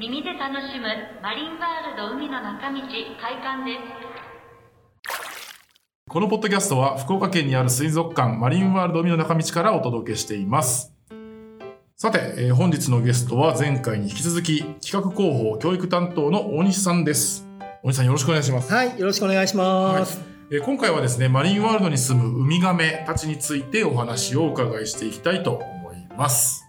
耳で楽しむマリンワールド海の中道開館です。このポッドキャストは福岡県にある水族館マリンワールド海の中道からお届けしています。さて、えー本日のゲストは前回に引き続き企画広報教育担当の大西さんです。大西さんよろしくお願いします、はい、よろしくお願いします。えー今回はですねマリンワールドに住むウミガメたちについてお話をお伺いしていきたいと思います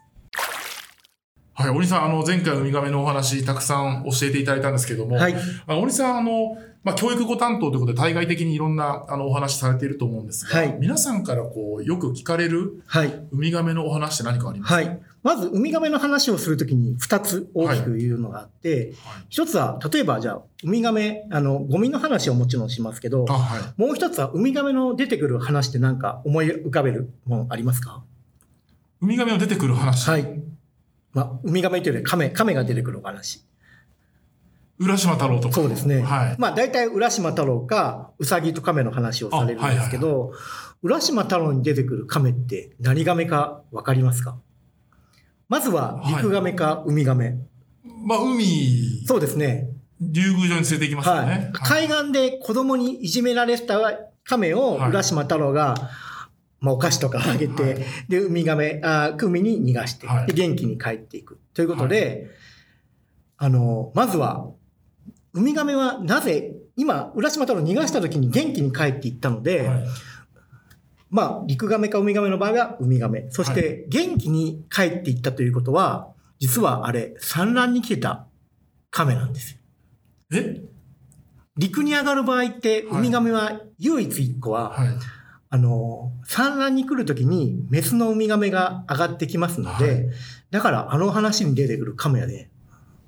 はい、大西さん、あの、前回ウミガメのお話、たくさん教えていただいたんですけども、はい、あの大西さん、あの、まあ、教育語担当ということで、対外的にいろんな、あの、お話されていると思うんですが、はい皆さんからこう、よく聞かれるはい、ウミガメのお話って何かありますか？はい。まず、ウミガメの話をするときに2つ大きく言うのがあって、はい一つは、例えばじゃあ、ウミガメ、あの、ゴミの話をもちろんしますけどあ、、はい。もう一つは、ウミガメの出てくる話って何か思い浮かべるものありますか？ウミガメの出てくる話。はい。まあ、ウミガメというよりカメ、カメが出てくるお話。浦島太郎とか。そうですね。はい。まあ、大体、浦島太郎か、ウサギとカメの話をされるんですけど、浦島太郎に出てくるカメって何ガメかわかりますか？まずは、陸ガメかウミガメ。まあ、海、そうですね。竜宮城に連れて行きますよはいね。。海岸で子供にいじめられてたカメをはい浦島太郎が、まあ、お菓子とかあげて、はいで、ウミガメ、あ海に逃がして、はいで、元気に帰っていく。ということで、あの、まずは、ウミガメはなぜ、今、浦島太郎を逃がした時に元気に帰っていったので、はいまあ、陸ガメかウミガメの場合はウミガメ。そして、元気に帰っていったということは、実はあれ、産卵に来てたカメなんですよ。え？陸に上がる場合って、はいウミガメは唯一一個は、はい。あの、産卵に来るときに、メスのウミガメが上がってきますので、はいだからあの話に出てくるカメはね、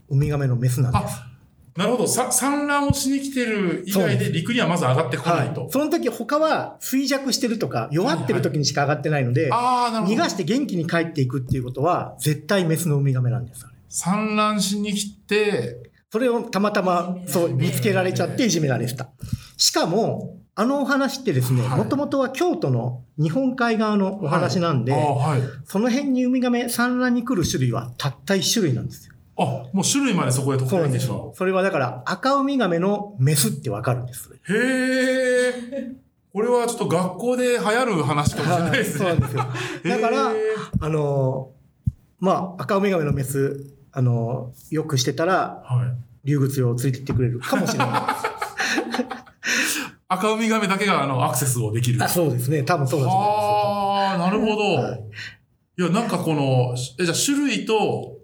ウミガメのメスなんです。あ、なるほど。さ産卵をしに来てる以外で陸にはまず上がってこはないいと。。その時他は衰弱してるとか弱ってる時にしか上がってないので、ああ、なるほど。逃がして元気に帰っていくっていうことは、絶対メスのウミガメなんです。産卵しに来て、それをたまたまそう見つけられちゃっていじめられてた。しかも、あのお話ってですね、はいもともとは京都の日本海側のお話なんで、ああ、はい。その辺にウミガメ産卵に来る種類はたった一種類なんですよ。あ、もう種類までそこで特そうなん定でしまうですよ。。それはだから赤ウミガメのメスってわかるんです。へえ。これはちょっと学校で流行る話かもしれないですね。そうなんですよ。だからあのーまあ、赤ウミガメのメス、あのーよくしてたら、はい。竜靴を連れてってくれるかもしれない。赤ウミガメだけがあのアクセスをできる。あそうですね。多分そうだと思いああ、なるほど。はいい、や、なんかこの、えじゃあ種類と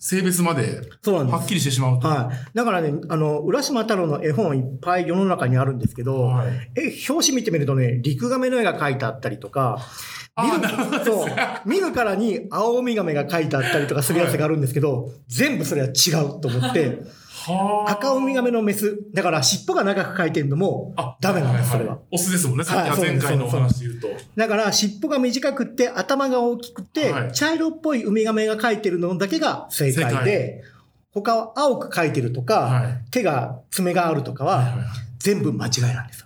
性別までます。そうなんです。はっきりしてしまうと。はい。だからね、あの、浦島太郎の絵本いっぱい世の中にあるんですけど、はいえ、表紙見てみるとね、陸亀の絵が描いてあったりとか、見るそう、見るからに青ウミガメが描いてあったりとかするやつがあるんですけど、全部それは違うと思って、はあ赤ウミガメのメス、だから尻尾が長く描いてるのもあ、ダメなんです、それは。オスですもんね。さっき前回のお話で言うと。だから尻尾が短くって頭が大きくて、はい。茶色っぽいウミガメが描いてるのだけが正解正で、他は青く描いてるとか、はい。手が爪があるとかは全部間違いなんです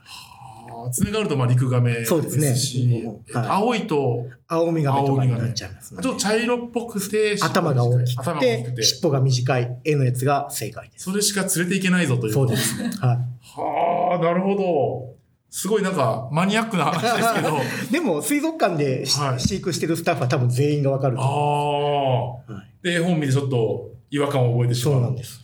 爪があるとまあ陸ガメそうですねしはい青いと、青ウミガメとかになっちゃいますのでちょっと茶色っぽくて、頭が大きくて、て、尻尾が短い絵のやつが正解です。それしか連れていけないぞということですね。す。はい。はあ、なるほど。すごいなんかマニアックな話ですけど。でも、水族館でしはい飼育してるスタッフは多分全員がわかるとあ思あ。う。はいで、絵本見てちょっと違和感を覚えてしまう。そうなんです。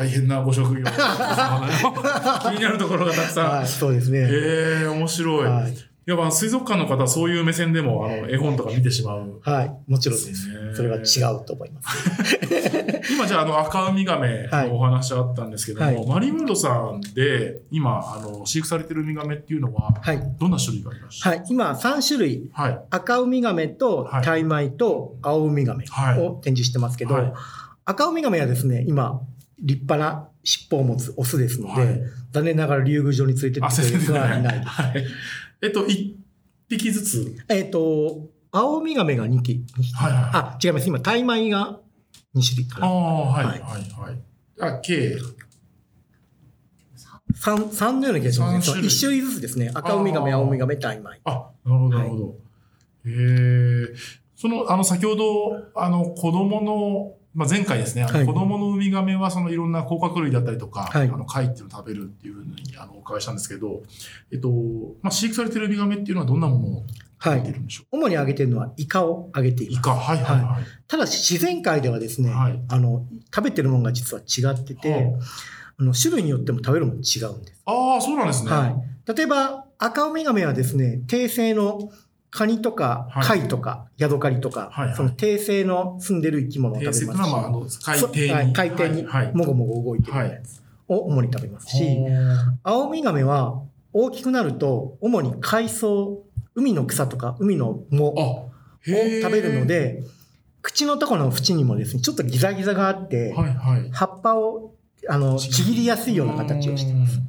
大変なご職業。気になるところがたくさん。はい、そうですね。へえ、面白い。はい。いや、まあ、水族館の方はそういう目線でも、あの、絵本とか見てしまう。はい。もちろんでです。それは違うと思います。今、じゃあ、あの、赤ウミガメのお話あったんですけども、はいマリンワールドさんで、今、あの、飼育されてるウミガメっていうのは、はい。どんな種類がありましたはい。今、3種類。はい。赤ウミガメとはいタイマイと青ウミガメはいを展示してますけど、はい赤ウミガメはですね、今、立派な尻尾を持つオスですので、はい残念ながら竜宮城に連れてる人はいないです。はい。えっと、一匹ずつ？えっ、と、青ウミガメが2匹。二匹はいはいあ、違います。今、タイマイが2種類かああ、な。はい、ははいい、はい。あ、計。3、三のような気がしますね。三種類1種類ずつですね。赤ウミガメ、青ウミガメ、タイマイ。あ、なるほど、なるほど。へえ。その、あの、先ほど、あの、子供のまあ、前回ですね、あのはい子供のウミガメはそのいろんな甲殻類だったりとか、はいあの貝っていうのを食べるっていうふうにあのお伺いしたんですけど、えっと、まあ、飼育されてるウミガメっていうのはどんなものをはい。食べてるんでしょう？主にあげてるのはイカをあげています。イカ、はいはいはい。ただし自然界ではですね、はいあの、食べてるものが実は違ってて、はあの種類によっても食べるもの違うんです。ああ、そうなんですね。はい。例えば、赤ウミガメはですね、低生のカニとかはい貝とか、ヤドカリとか、はいはいその低生の住んでる生き物を食べ定ますし、海底に。海底にもごもご動いてるやつを主に食べますし、ほー青ウミガメは大きくなると、主に海藻、海の草とか海の藻を食べるの、で、口のところの縁にもですね、ちょっとギザギザがあって、はいはい。葉っぱをあのちぎりやすいような形をしてます。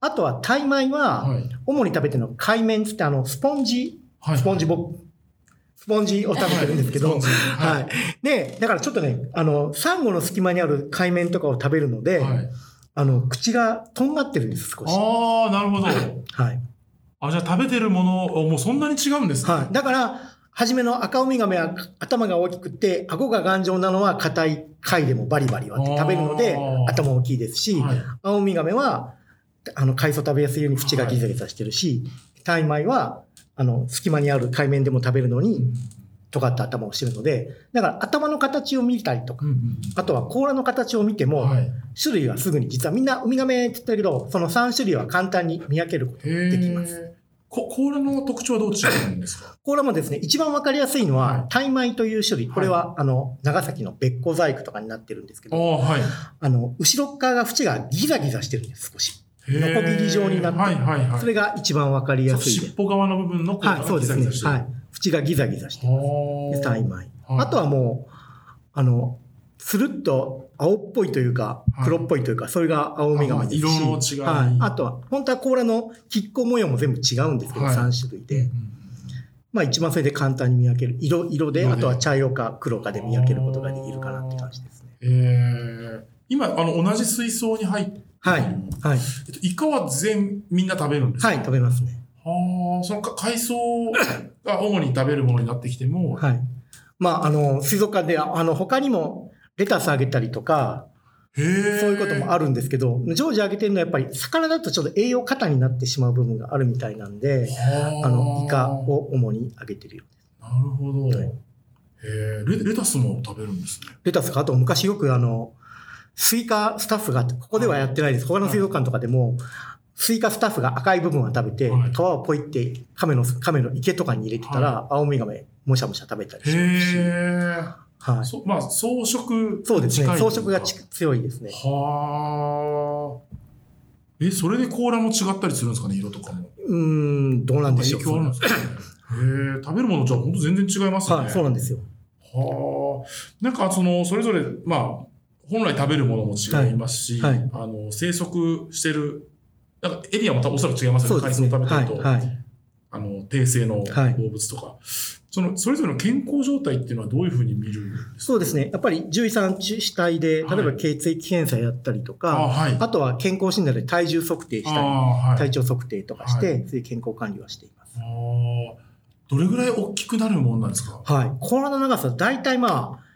あとは、タイ米は、はい。主に食べてるのは海綿つってあの、スポンジ、はい。スポンジボスポンジを食べてるんですけど、はいは。はいで、だからちょっとね、あの、サンゴの隙間にある海綿とかを食べるので、はい。あの、口がとんがってるんです、少し。ああ、なるほど。はい。あ、じゃあ食べてるもの、もうそんなに違うんですね。はい。だから、初めの赤ウミガメは頭が大きくて、顎が頑丈なのは硬い貝でもバリバリ割って食べるので頭大きいですし、はい。青ウミガメは、あの、海藻食べやすいように縁がギザギザしてるし、タイ米は、あの、隙間にある海綿でも食べるのに、尖った頭をしてるので、だから頭の形を見たりとか、うんうんあとは甲羅の形を見ても、はい。種類はすぐに、実はみんなウミガメって言ってるけど、その3種類は簡単に見分けることがへできます。え。こ甲羅の特徴はどう違うんですか？甲羅もですね、一番わかりやすいのはいは、タイ米という種類。これは、あの、長崎のべっこ細工とかになってるんですけど、はい。あの、後ろっ側が縁がギザギザしてるんです、少し。へーノコギリ状になってるはいはいはい。それが一番わかりやすいで尻尾側の部分のはい、がそうですね。はい。縁がギザギザしてる。はでタイ米。はいあとはもう、あの、つるっと青っぽいというか、はい黒っぽいというか、それが青ウミガメですし。あ色の違いはい。あとは、本当は甲羅の亀甲模様も全部違うんですけど、はい3種類で。うんまあ一番それで簡単に見分ける。色、色で、色であとは茶色か黒かで見分けることができるかなって感じですね。えー今、あの、同じ水槽に入って、はい。はい。えっとイカは全、みんな食べるんですか？はい、食べますね。はあ、そのか海藻が 主に食べるものになってきても、はい。まあ、あの、水族館で、あの、他にもレタスあげたりとか。そういうこともあるんですけど、常時あげてるのはやっぱり魚だとちょっと栄養過多になってしまう部分があるみたいなんで、はあの、イカを主にあげてるよ。なるほど。はいへえレ、レタスも食べるんですね。レタスか、あと昔よくあの、スイカスタッフが、ここではやってないです。他の水族館とかでも、スイカスタッフが赤い部分は食べて、はい皮をポイって亀の、亀の池とかに入れてたら、青ウミガメ、もしゃもしゃ食べたりしへますし。え。はい。そまあ、装飾そうですね。装飾がち強いですね。はあ。え、それで甲羅も違ったりするんですかね、色とかも。うーん、どうなんでしょう。影響あるんですかね。へえ、食べるものじゃあ本当全然違いますね。はい、そうなんですよ。はあ。なんかその、それぞれ、まあ、本来食べるものも違いますし、はいはいあの、生息してる、なんかエリアもおそらく違いますよね。海藻を食べはい、てると、はい。あの、低生のはい動物とか、その、それぞれの健康状態っていうのはどういうふうに見るんですか？そうですね。やっぱり獣医さん主体で、はい例えば血液検査やったりとか、あはい。あとは健康診断で体重測定したり、あはい。体調測定とかして、はそういう健康管理はしています。どれぐらい大きくなるもんなんですか？はい。甲羅の長さ、大体まあ、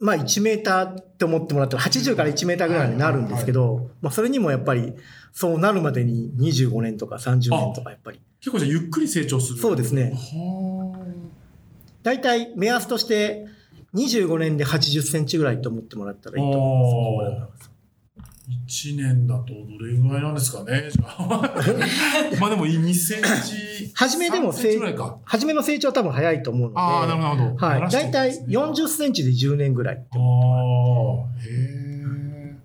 まあ1メーターって思ってもらったら80から1メーターぐらいになるんですけど、まあそれにもやっぱりそうなるまでに25年とか30年とかやっぱり。結構じゃあゆっくり成長する。そうですね。は大体目安として25年で80センチぐらいと思ってもらったらいいと思います。1年だとどれぐらいなんですかね。まあでも2センチ。初めでも3センチぐらいか。初めの成長は多分早いと思うので、ああ、なるほど。はい。大体るんですね40センチで10年ぐらい。ああ、へえ。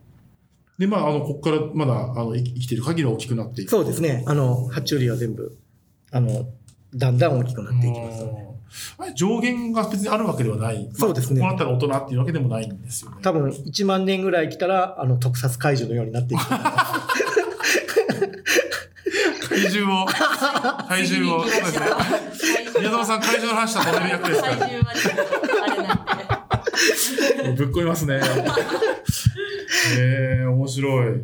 で、まあ、あの、ここからまだ、あの、生き生きてる限りは大きくなっていく。そうですね。あの、爬虫類は全部、あの、だんだん大きくなっていきますので。あれ上限が別にあるわけではない。そうですねまあこうなったら大人っていうわけでもないんですよね。多分1万年ぐらい来たら、あの、特撮解除のようになっていくと思います。体重を、体重を、そうですね。宮園さん、体重の話したら止める役ですから。体重は。ぶっこいますね。へえ面白い。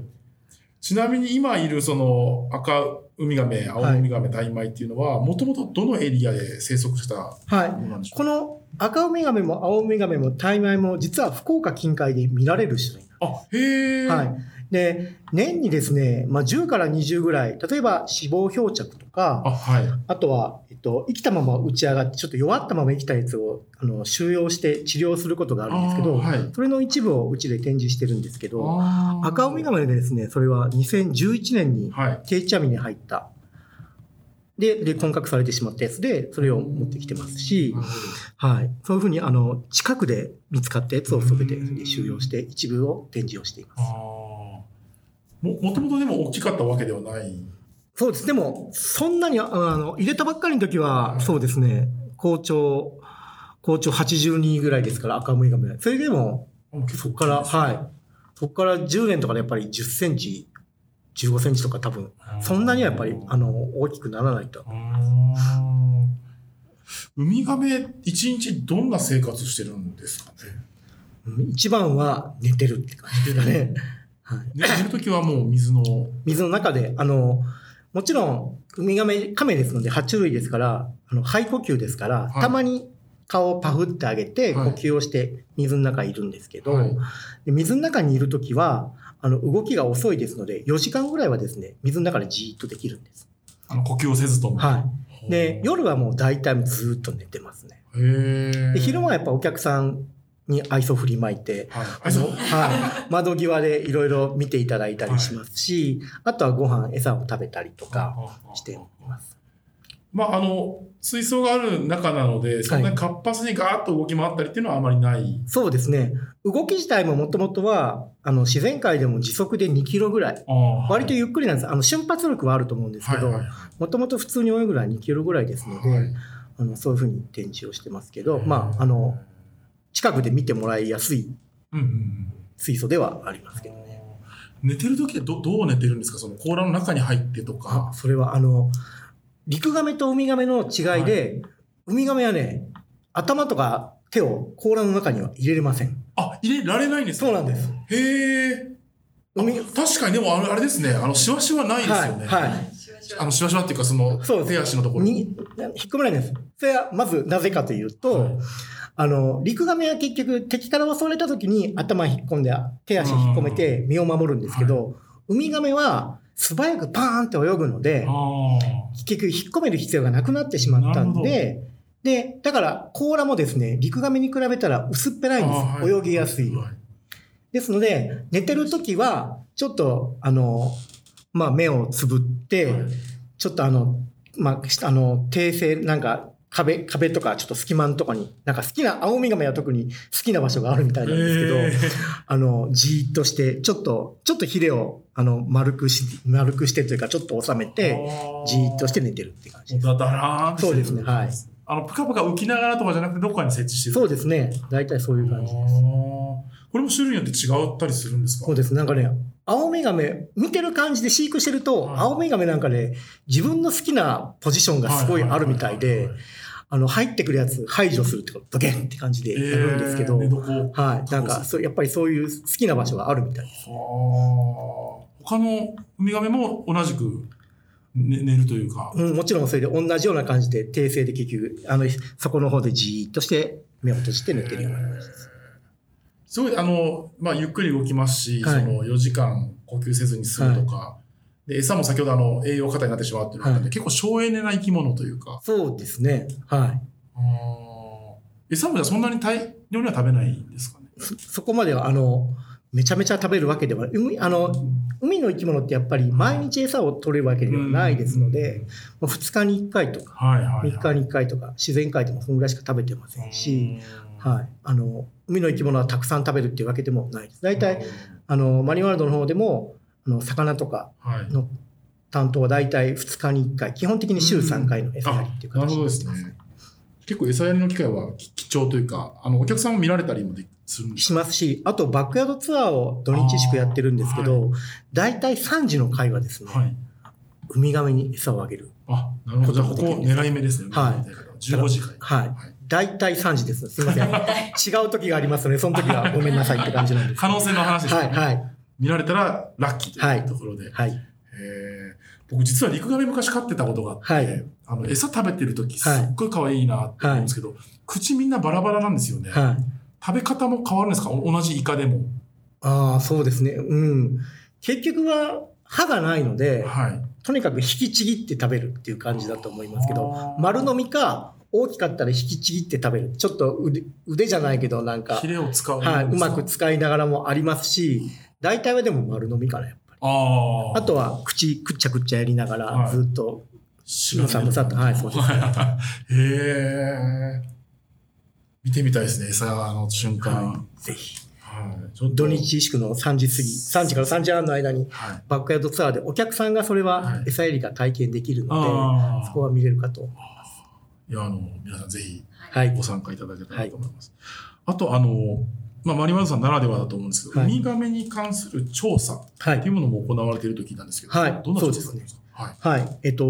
ちちなみに今いるその赤ウミガメ、青ウミガメ、タイマイっていうのは、もともとどのエリアで生息したもはい。のなんでしょうこの赤ウミガメも青ウミガメもタイマイも実は福岡近海で見られる種類。あ、へえ。はい。で、年にですね、まあ、10から20ぐらい、例えば死亡漂着とか、あ、はい。あとは、えっと、生きたまま打ち上がって、ちょっと弱ったまま生きたやつをあの収容して治療することがあるんですけど、はいそれの一部をうちで展示してるんですけど、赤ウミガメでですね、それは2011年にはい。定置網に入った。で、で、混獲されてしまったやつで、それを持ってきてますしはい。そういうふうに、あの、近くで見つかったやつを全てで収容して、一部を展示をしています。も、もともとでも大きかったわけではない。そうです。でも、そんなに、あの、入れたばっかりの時は、そうですね、校長、校長82ぐらいですから、赤ウミガメ。それでも、そこから、はい。そこから10年とかでやっぱり10センチ、15センチとか多分、そんなにはやっぱり、あの、大きくならないと。ウミガメ、一日どんな生活してるんですかね？うん一番は寝てるって感じですかね。寝るときはもう水の。水の中で、あの、もちろん、ウミガメ、カメですので、爬虫類ですから、あの、肺呼吸ですから、はいたまに顔をパフってあげて、呼はい吸をして水の中にいるんですけど、はいで水の中にいるときは、あの、動きが遅いですので、4時間ぐらいはですね、水の中でじーっとできるんです。あの呼吸をせずとも。はい。で、夜はもう大体ずーっと寝てますね。へえ。で、昼間はやっぱお客さんに愛想振りまいて、はい。あのはい、窓際でいろいろ見ていただいたりしますし、あとはご飯、餌を食べたりとかしています。まあ、あの、水槽がある中なので、そんなに活発にガーッと動き回ったりっていうのはあまりない。そうですね。動き自体ももともとは、あの、自然界でも時速で2キロぐらい。割とゆっくりなんです。あの、瞬発力はあると思うんですけど、はいはいもともと普通に泳ぐのは2キロぐらいですので、はいあのそういうふうに展示をしてますけど、まあ、あの、近くで見てもらいやすいうんうんうん水素ではありますけどね。寝てる時ってどどう寝てるんですか？その甲羅の中に入ってとあか。それはあの、陸ガメとウミガメの違いで、ウミガメはね、頭とか手を甲羅の中には入れれません。あ、入れられないんですか？そうなんです。へえ。確かにでもあれあれですね。あの、シワシワないですよね。はいはいあの、シワシワっていうか、その、そう手足のところ。に、引っ込めないんです。それはまずなぜかというと、はいあの、陸ガメは結局敵から襲われた時に頭引っ込んで、手足引っ込めて身を守るんですけど、ウミガメは素早くパーンって泳ぐので、あ結局引っ込める必要がなくなってしまったんで、で、だから甲羅もですね、陸ガメに比べたら薄っぺらあ。いんです。あはい。泳ぎやすい。はい。ですので、寝てる時は、ちょっと、あの、まあ、目をつぶって、はい。ちょっとあの、まあ、しあの、訂正、なんか、壁、壁とか、ちょっと隙間のとこに、なんか好きな、青ウミガメは特に好きな場所があるみたいなんですけど、あの、じーっとして、ちょっと、ちょっとヒレを、あの、丸くし、丸くしてというか、ちょっと収めて、じーっとして寝てるって感じです。だだらーそうですねはいあの、ぷかぷか浮きながらとかじゃなくて、どっかに設置してる。そうですね。大体そういう感じです。これも種類によって違ったりするんですか？そうです。なんかね、青ウミガメ、見てる感じで飼育してると、はい青ウミガメなんかね、自分の好きなポジションがすごいあるみたいで、あの、入ってくるやつ排除するってこと、ドゲンって感じでやるんですけど、えーはい。なんか、そう、やっぱりそういう好きな場所があるみたいです。はあ他のウミガメも同じく寝寝るというか。うん、もちろんそれで同じような感じで、訂正で結局、あの、そこの方でじーっとして、目を閉じて寝てるような感じです。すごい、あの、まあ、ゆっくり動きますし、はいその4時間呼吸せずに済むとか、で、餌も先ほどあの、栄養過多になってしまうっていうのがあっはい結構省エネな生き物というか、そうですね。はい。あー餌もじゃあそんなに大量には食べないんですかね？そそこまでは、あの、めちゃめちゃ食べるわけでは。海、あの、海の生き物ってやっぱり毎日餌を取れるわけではないですので、もう2日に1回とか、はいはい、はい。3日に1回とか、自然界でもそんぐらいしか食べてませんし、はい。あの、海の生き物はたくさん食べるっていうわけでもないです。大体、あの、マリンワールドの方でも、あの、魚とかはい。の担当は大体2日に1回、基本的に週3回の餌やりっていう形になってますすね。結構餌やりの機会はき貴重というか、あの、お客さんも見られたりもでするしますし、あとバックヤードツアーを土日祝やってるんですけあーど、大体3時の会はですね、はい。ウミガメに餌をあげる。あ、なるほど。じゃあ、ここ狙い目ですね。はい15時間。はいはい。大体3時です。すみません。違う時がありますので、その時はごめんなさいって感じなんです。可能性の話ですね。はい、はい。見られたらラッキーというところで。はい。へー僕実はリクガメ昔飼ってたことがあって、はいあの餌食べてる時すっごい可愛いなって思うんですけど、口みんなバラバラなんですよね。はい。食べ方も変わるんですか？お同じイカでも。ああ、そうですね。うん。結局は歯がないので、はい。とにかく引きちぎって食べるっていう感じだと思いますけど、丸飲みか、大きかったら引きちぎって食べる。ちょっと腕腕じゃないけど、なんかヒ、レを使う。はい、うまく使いながらもありますし、大体はでも丸飲みかな、やっぱり。ああ。あとは、口、くっちゃくっちゃやりながら、はいずっと、白むさむさとはいそうです へえ。見てみたいですね、餌の瞬間。はぜひ。はい。土日祝の3時過ぎ、3時から3時半の間に、はい。バックヤードツアーでお客さんがそれははい餌やりが体験できるので、ああ。そこは見れるかと。いや、あの、皆さんぜひはいご。参加いただけたらと思います。あと、あの、まあ、マリマンさんならではだと思うんですけど、はいウミガメに関する調査はい。っていうものも行われていると聞いたんですけど、はいどんな調査なんですか？はい。はい。えっと、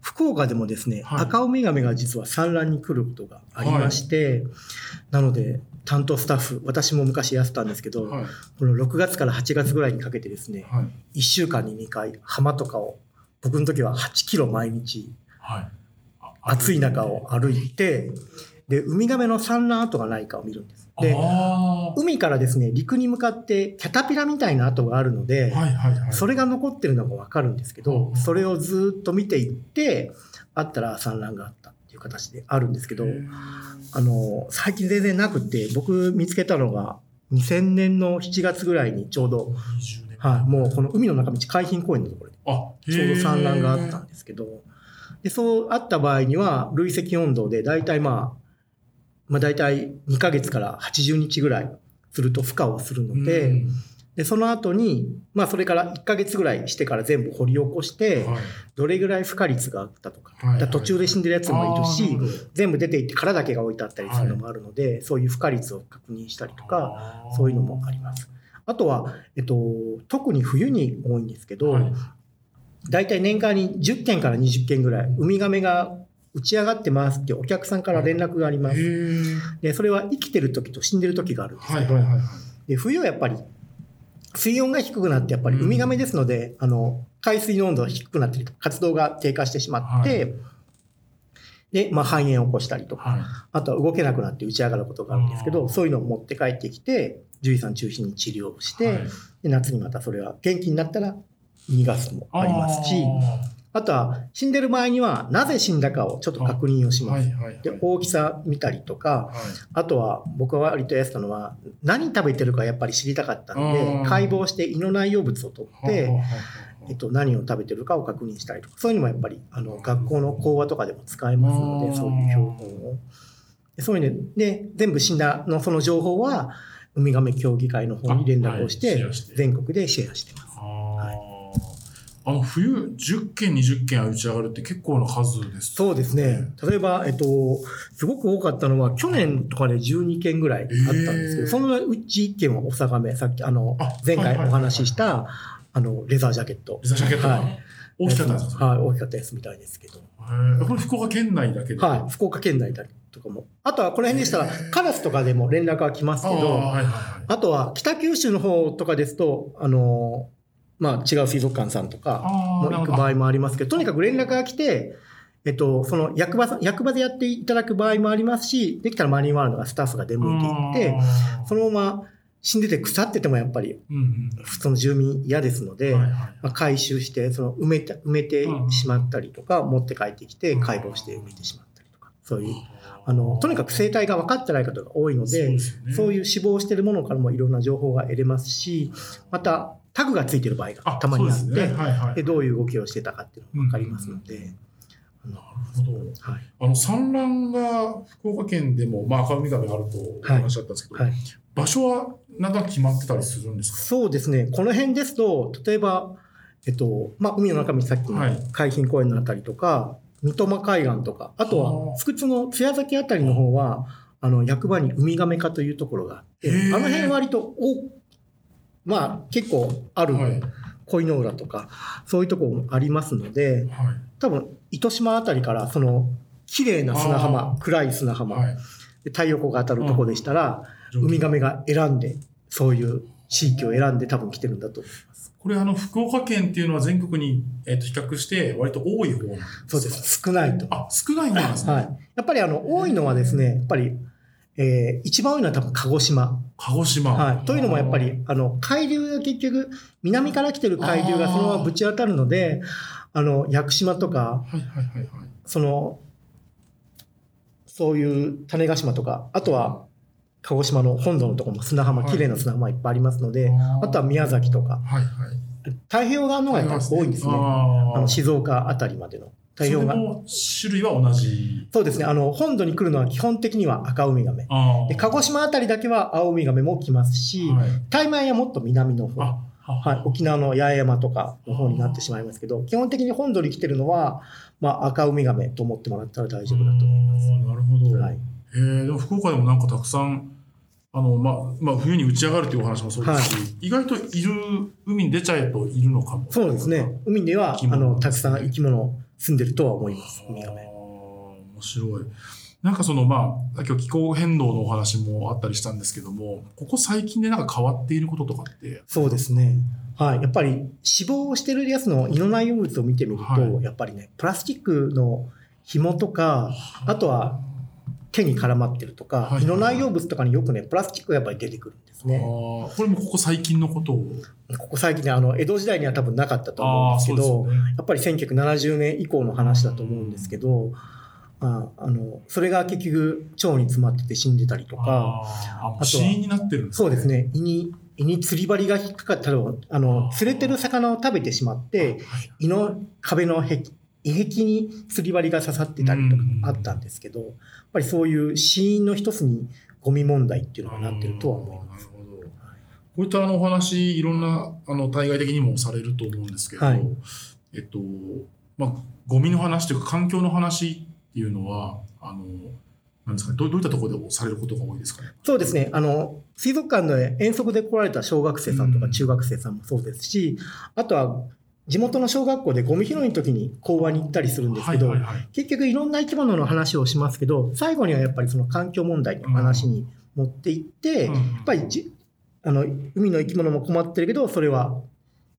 福岡でもですね、はい赤ウミガメが実は産卵に来ることがありまして、なので、担当スタッフ、私も昔やってたんですけど、はい。この6月から8月ぐらいにかけてですね、はい。1週間に2回、浜とかを、僕の時は8キロ毎日、はい。あ暑い中を歩いて、で、ウミガメの産卵跡がないかを見るんです。で、あ海からですね、陸に向かってキャタピラみたいな跡があるので、あ。はいはいはい。それが残ってるのがわかるんですけど、うんそれをずっと見ていって、あったら産卵があったっていう形であるんですけどあの、最近全然なくて、僕見つけたのが2000年の7月ぐらいにちょうど、20年はい、もうこの海の中道海浜公園のところであ、ちょうど産卵があったへんですけど、で、そうあった場合には、累積温度で大体まあ、まあ大体2ヶ月から80日ぐらいすると孵化をするーので、うん。で、その後に、まあそれから1ヶ月ぐらいしてから全部掘り起こして、はい。どれぐらい孵化率があったとか、はい途中で死んでるやつもいるし全部出ていって殻だけが置いてあったりするのもあるので、そういう孵化率を確認したりとか、そういうのもあります。あとは、えっと、特に冬に多いんですけど、はい。大体年間に10件から20件ぐらい、ウミガメが打ち上がってますってお客さんから連絡がありまへす。ー。で、それは生きてる時と死んでる時があるんです。はいはいはいはい。で冬はやっぱり水温が低くなって、やっぱりうん。ウミガメですので、あの、海水の温度が低くなってり、活動が低下してしまって、はで、まあ、肺炎を起こしたりとか、はい。あとは動けなくなって打ち上がることがあるんですけど、そういうのを持って帰ってきて、獣医さん中心に治療をして、はい。で夏にまたそれは元気になったら逃がすもありますし、あとは死んでる場合にはなぜ死んだかをちょっと確認をします。はいはいはい。で大きさ見たりとか、はいあとは僕は割とやってたのは何食べてるかやっぱり知りたかったのあでー解剖して胃の内容物を取って、えっと、何を食べてるかを確認したりとかそういうのもやっぱりあの学校の講話とかでも使えますのでそういう標本を。でそういうので全部死んだのその情報はウミガメ協議会の方に連絡をして全国でシェアしてます。あの冬10件20件は打ち上がるって結構な数ですそうですね。例えば、えっと、すごく多かったのは、去年とかで12件ぐらいあったんですけど、そのうち1件はオサガメ、さっき、あのあ、前回お話しした、あの、レザージャケット。レザージャケットがはい。大きかったんですか？はい、大きかったやつみたいですけど。これ福岡県内だけで？はい、福岡県内だとかも。あとは、この辺でしたらカラスとかでも連絡が来ますけど、あーはいはいはい。あとは、北九州の方とかですと、あの、まあ、違う水族館さんとか、も行く場合もありますけど、とにかく連絡が来て、えっと、その役場さん、役場でやっていただく場合もありますし、できたらマリンワールドがスタッフが出向いていって、そのまま死んでて腐っててもやっぱり、その住民嫌ですので、まあ、回収して、その埋めた埋めてしまったりとか、持って帰ってきて解剖して埋めてしまったりとか、そういう、あの、とにかく生態が分かってない方が多いので、そういう死亡してるものからもいろんな情報が得れますし、またタグがついてる場合がたまにあって、ですね。はいはいでどういう動きをしてたかっていうのが分かりますので、なるほど。はい。あの産卵が福岡県でも、まあ、赤海があるとお話だったんですけど、はい。場所はなんか決まってたりするんですか？そうですね、この辺ですと、例えば、えっと、まあ、海の中道さっきのはい。海浜公園のあたりとか、三苫海岸とか、あとは福津の津屋崎あたりの方は、あの、役場にウミガメ課というところがあって、あの辺割と、お、まあ、結構ある、はい恋の浦とか、そういうところもありますので、はい多分、糸島あたりから、その、綺麗な砂あ浜、ー暗い砂浜、はいで太陽光が当たるところでしたら、うんウミガメが選んで、そういう地域を選んで多分来てるんだと思います。これあの、福岡県っていうのは全国に、えっと比較して割と多い方なんですか？そうです。少ないと。あ、少ない方なんですね。はい。やっぱりあの、多いのはですね、やっぱり、えー一番多いのは多分鹿児島。鹿児島。はい。というのもやっぱり、あの、海流が結局、南から来てる海流がそのままぶち当たるので、あの、屋久島とか、はいはいはいはい。その、そういう種子島とか、あとは、鹿児島の本土のところも砂浜、はい綺麗な砂浜いっぱいありますので、あとは宮崎とか、はいはい。太平洋側の方がやっぱり多いんですね。ああの静岡あたりまでの太平洋側。それも種類は同じ？そうですね。あの、本土に来るのは基本的には赤ウミガメ。あで、鹿児島あたりだけは青ウミガメも来ますし、はい。タイマイはもっと南の方。あ、はい、沖縄の八重山とかの方になってしまいますけど、基本的に本土に来てるのは、まあ、赤ウミガメと思ってもらったら大丈夫だと思います。なるほど。はい、へえ、でも福岡でもなんかたくさん、あの、まあ、まあ、冬に打ち上がるというお話もそうですし、意外といる、海に出ちゃえといるのかも。そうですね。海には、あの、たくさん生き物住んでるとは思います、ウミガメ。面白い。なんかその、まあ、今日気候変動のお話もあったりしたんですけども、ここ最近でなんか変わっていることとかって、そうですね。はい。やっぱり死亡してるやつの胃の内容物を見てみると、はいやっぱりね、プラスチックの紐とか、あとは手に絡まってるとか、はい胃の内容物とかによくね、プラスチックがやっぱり出てくるんですあね。ーこれもここ最近のことを？ここ最近ね、あの、江戸時代には多分なかったと思うんですけど、ねやっぱり1970年以降の話だと思うんですけど、ああのそれが結局腸に詰まってて死んでたりとか、あーあ、死因になってるんですそうです。ね、胃に胃に釣り針が引っかかったらあの釣れてる魚を食べてしまって、胃の壁の壁胃壁に釣り針が刺さってたりとかうんあったんですけど、やっぱりそういう死因の一つにゴミ問題っていうのがなってるとは思います。あーなるほど。こういったあのお話、いろんな、あの、対外的にもされると思うんですけど、はいえっと、まあ、ゴミの話というか、環境の話っていうのは、あの、なんですかね、どうどういったところでされることが多いですかね？そうですね。あの、水族館で遠足で来られた小学生さんとかうん中学生さんもそうですし、あとは地元の小学校でゴミ拾いの時に講話に行ったりするんですけど、はいはいはい。結局いろんな生き物の話をしますけど、最後にはやっぱりその環境問題の話に持っていって、うんやっぱりじあの海の生き物も困ってるけど、それは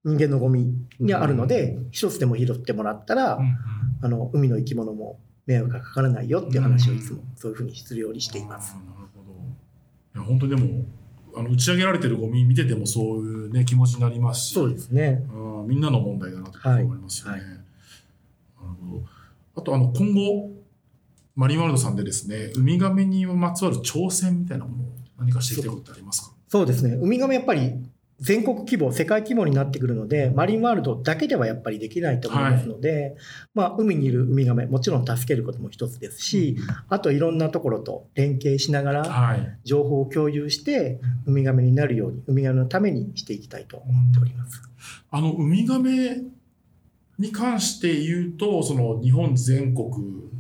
人間のゴミにあるので、一つでも拾ってもらったら、うんうんあの海の生き物も迷惑がかからないよっていう話をいつもそういうふうにするようにしています。なるほど。いや、本当にでも、あの打ち上げられてるゴミ見ててもそういうね、気持ちになりますし、そうですね。うんみんなの問題だなと思いますよね。はいなるほど。あと、あの、今後、マリンワールドさんでですね、ウミガメにまつわる挑戦みたいなものを何かしていきたいことってありますか？そうですね。ウミガメやっぱり全国規模、世界規模になってくるので、マリンワールドだけではやっぱりできないと思いますので、まあ、海にいるウミガメ、もちろん助けることも一つですし、あといろんなところと連携しながら、はい。情報を共有して、ウミガメになるように、ウミガメのためにしていきたいと思っております。あの、ウミガメに関して言うと、その日本全国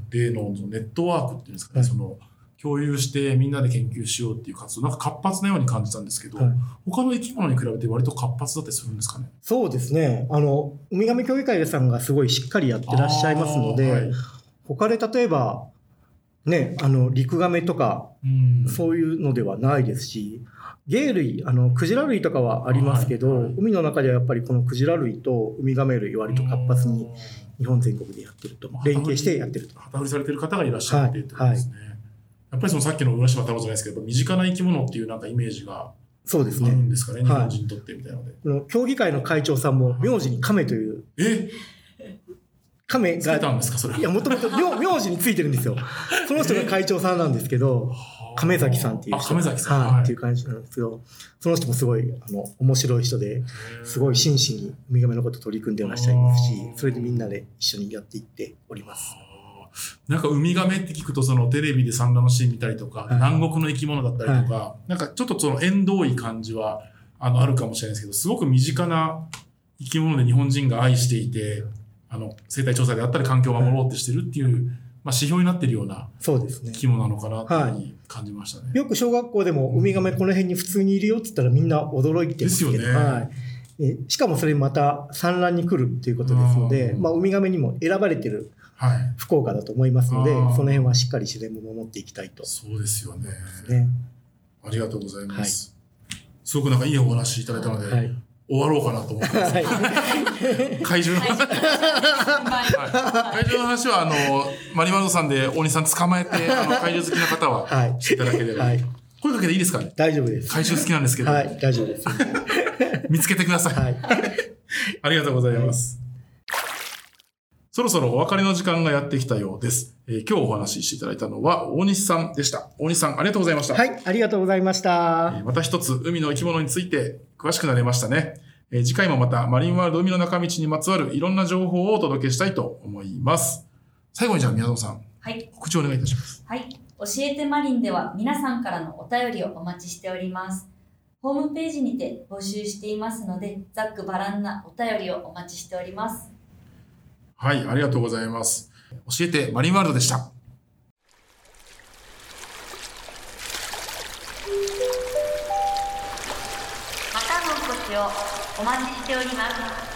でのネットワークっていうんですかね、はい。その共有してみんなで研究しようっていう活動、なんか活発なように感じたんですけど、はい他の生き物に比べて割と活発だったりするんですかね？そうですね。あの、ウミガメ協議会さんがすごいしっかりやってらっしゃいますので、はい他で例えば、ね、あの、陸ガメとか、うんそういうのではないですし、鯨類、あの、クジラ類とかはありますけど、はいはい海の中ではやっぱりこのクジラ類とウミガメ類割と活発に日本全国でやってると、連携してやってると。旗振りされてる方がいらっしゃってってことですね。やっぱりそのさっきの浦島太郎じゃないですけど、身近な生き物っていうなんかイメージがあるそうですね。んですかね、日はい本人にとってみたいなので。この協議会の会長さんも名字に亀という、え？亀つけたが、んですか、それは？いや、もともと名名字についてるんですよ。その人が会長さんなんですけど、亀崎さんっていうあ、人。亀崎さん。はい、っていう感じなんですけど、その人もすごい、あの、面白い人で、すごい真摯にウミガメのこと取り組んでいらっしゃいますし、それでみんなで一緒にやっていっております。なんかウミガメって聞くとそのテレビで産卵のシーン見たりとか、はい。南国の生き物だったりとか、なんかちょっとその縁遠い感じはあのあるかもしれないですけどすごく身近な生き物で日本人が愛していてあの生態調査であったり環境を守ろうってしてるっていう、まあ、指標になってるようなそうですね。生。き物なのかなっていう感じましたね。よく小学校でもウミガメこの辺に普通にいるよって言ったらみんな驚いてますけど、ですよね。はい。えしかもそれまた産卵に来るっていうことですので、うん。まあ、ウミガメにも選ばれてるはい、福岡だと思いますので、あーその辺はしっかり自然も守っていきたいとそうですよね。ね。ありがとうございます。すごくなんかいいお話いただいたので、はい。終わろうかなと思ってます。はい。怪獣の話。はい怪獣の話は、あの、マリマルドさんで大西さん捕まえて、あの、怪獣好きな方は、はいしていただければ。はい。声かけていいですかね？大丈夫です。怪獣好きなんですけど、はい、大丈夫です。見つけてください。はい。ありがとうございます。そろそろお別れの時間がやってきたようです。えー今日お話ししていただいたのは大西さんでした。大西さん、ありがとうございました。はい、ありがとうございました。えーまた一つ海の生き物について詳しくなれましたね。えー次回もまたマリンワールド海の中道にまつわるいろんな情報をお届けしたいと思います。最後にじゃあ宮園さん、はい。告知をお願いいたします。はい。教えてマリンでは皆さんからのお便りをお待ちしております。ホームページにて募集していますので、ざっくばらんなお便りをお待ちしております。はい、ありがとうございます。教えてマリンワールドでした。またのお越しをお待ちしております。